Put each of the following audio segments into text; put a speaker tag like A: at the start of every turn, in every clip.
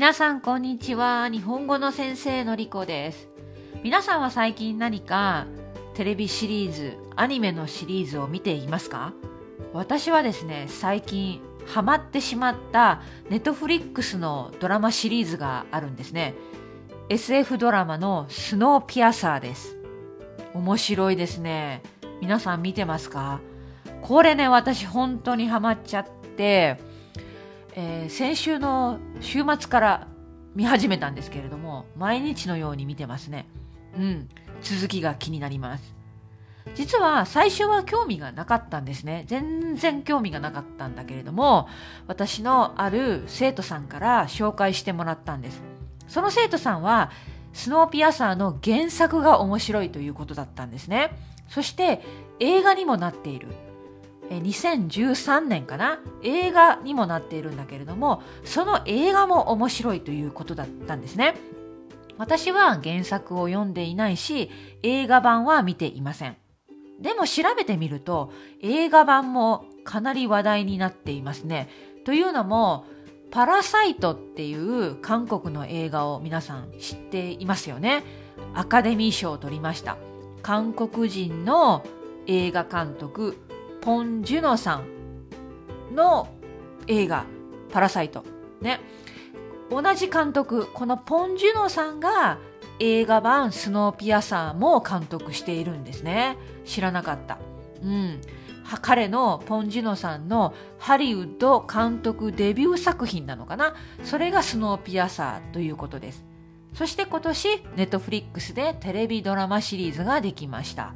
A: 皆さんこんにちは。日本語の先生のりこです。皆さんは最近何かテレビシリーズ、アニメのシリーズを見ていますか？私はですね、最近ハマってしまったネットフリックスのドラマシリーズがあるんですね。SF ドラマのスノーピアサーです。面白いですね。皆さん見てますか？これね、私本当にハマっちゃって、えー先週の週末から見始めたんですけれども、毎日のように見てますね。うん。続きが気になります。実は最初は興味がなかったんですね。全然興味がなかったんだけれども、私のある生徒さんから紹介してもらったんです。その生徒さんは、スノーピアサーの原作が面白いということだったんですね。そして映画にもなっている。2013年かな？映画にもなっているんだけれどもその映画も面白いということだったんですね。私は原作を読んでいないし映画版は見ていません。でも調べてみると映画版もかなり話題になっていますね。というのもパラサイトっていう韓国の映画を皆さん知っていますよね。アカデミー賞を取りました。韓国人の映画監督ポン・ジュノさんの映画「パラサイト」ね。同じ監督このポン・ジュノさんが映画版「スノーピアサー」も監督しているんですね。知らなかった。うん。彼のポン・ジュノさんのハリウッド監督デビュー作品なのかな。それが「スノーピアサー」ということです。そして今年ネットフリックスでテレビドラマシリーズができました。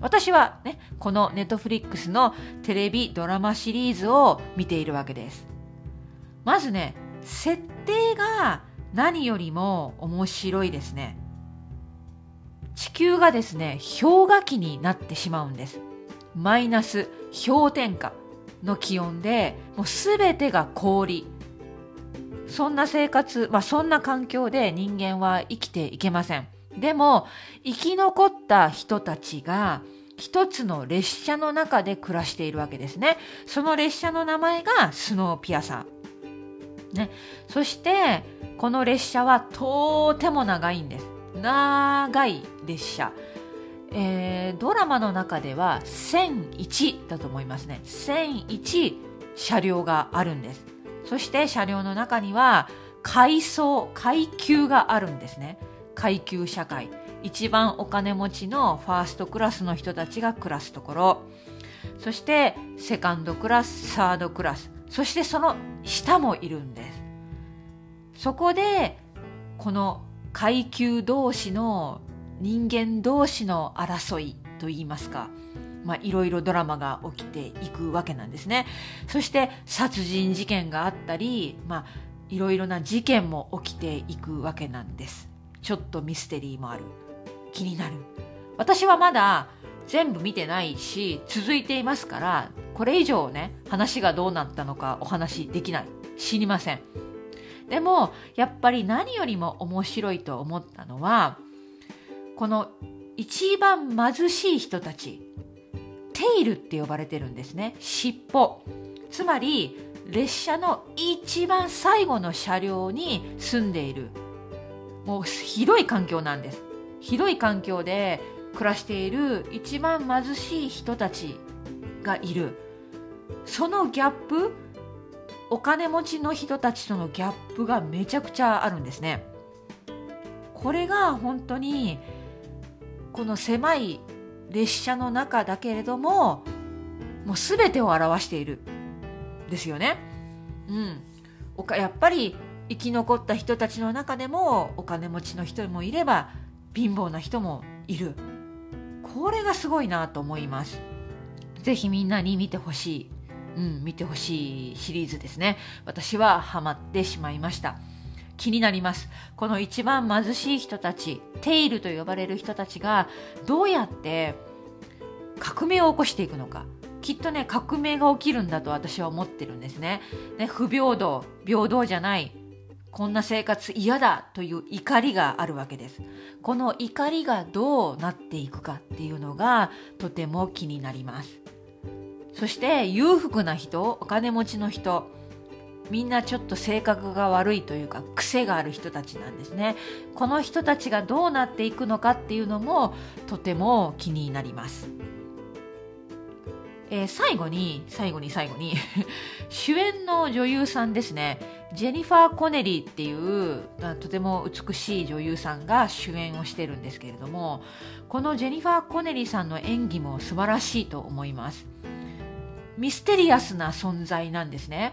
A: 私はね、このネットフリックスのテレビドラマシリーズを見ているわけです。まずね、設定が何よりも面白いですね。地球がですね、氷河期になってしまうんです。マイナス氷点下の気温で、もうすべてが氷。そんな生活、まあそんな環境で人間は生きていけません。でも、生き残った人たちが、一つの列車の中で暮らしているわけですね。その列車の名前がスノーピアサー。ね。そして、この列車はとても長いんです。長い列車。えー、ドラマの中では1001だと思いますね。1001車両があるんです。そして車両の中には階層、階級があるんですね。階級社会。一番お金持ちのファーストクラスの人たちが暮らすところ。そしてセカンドクラス、サードクラス。そしてその下もいるんです。そこで、この階級同士の人間同士の争いといいますか。まあ、いろいろドラマが起きていくわけなんですね。そして殺人事件があったり、まあ、いろいろな事件も起きていくわけなんです。ちょっとミステリーもある。気になる。私はまだ全部見てないし、続いていますから、これ以上ね、話がどうなったのかお話できない。知りません。でも、やっぱり何よりも面白いと思ったのは、この一番貧しい人たち、テイルって呼ばれてるんですね。尻尾。つまり、列車の一番最後の車両に住んでいる。もうひどい環境なんです。ひどい環境で暮らしている一番貧しい人たちがいる。そのギャップ、お金持ちの人たちとのギャップがめちゃくちゃあるんですね。これが本当にこの狭い列車の中だけれどももう全てを表しているですよね。うん。やっぱり生き残った人たちの中でもお金持ちの人もいれば貧乏な人もいる。これがすごいなと思います。ぜひみんなに見てほしい。うん、見てほしいシリーズですね。私はハマってしまいました。気になります。この一番貧しい人たち、テイルと呼ばれる人たちがどうやって革命を起こしていくのか。きっとね、革命が起きるんだと私は思ってるんですね。ね不平等、平等じゃない。こんな生活嫌だという怒りがあるわけです。この怒りがどうなっていくかっていうのがとても気になります。そして裕福な人、お金持ちの人、みんなちょっと性格が悪いというか癖がある人たちなんですねこの人たちがどうなっていくのかっていうのもとても気になりますえー、最後に最後に最後に 主演の女優さんですねジェニファー・コネリーっていうとても美しい女優さんが主演をしてるんですけれどもこのジェニファー・コネリーさんの演技も素晴らしいと思います。ミステリアスな存在なんですね。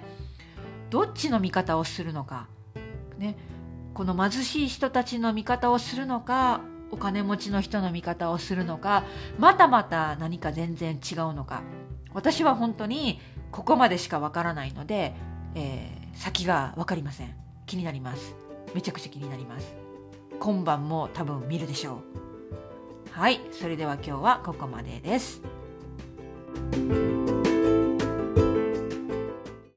A: どっちの味方をするのか、ね、この貧しい人たちの味方をするのかお金持ちの人の味方をするのかまたまた何か全然違うのか。私は本当にここまでしかわからないので、えー、先が分かりません。気になります。めちゃくちゃ気になります。今晩も多分見るでしょう。はい。それでは今日はここまでです。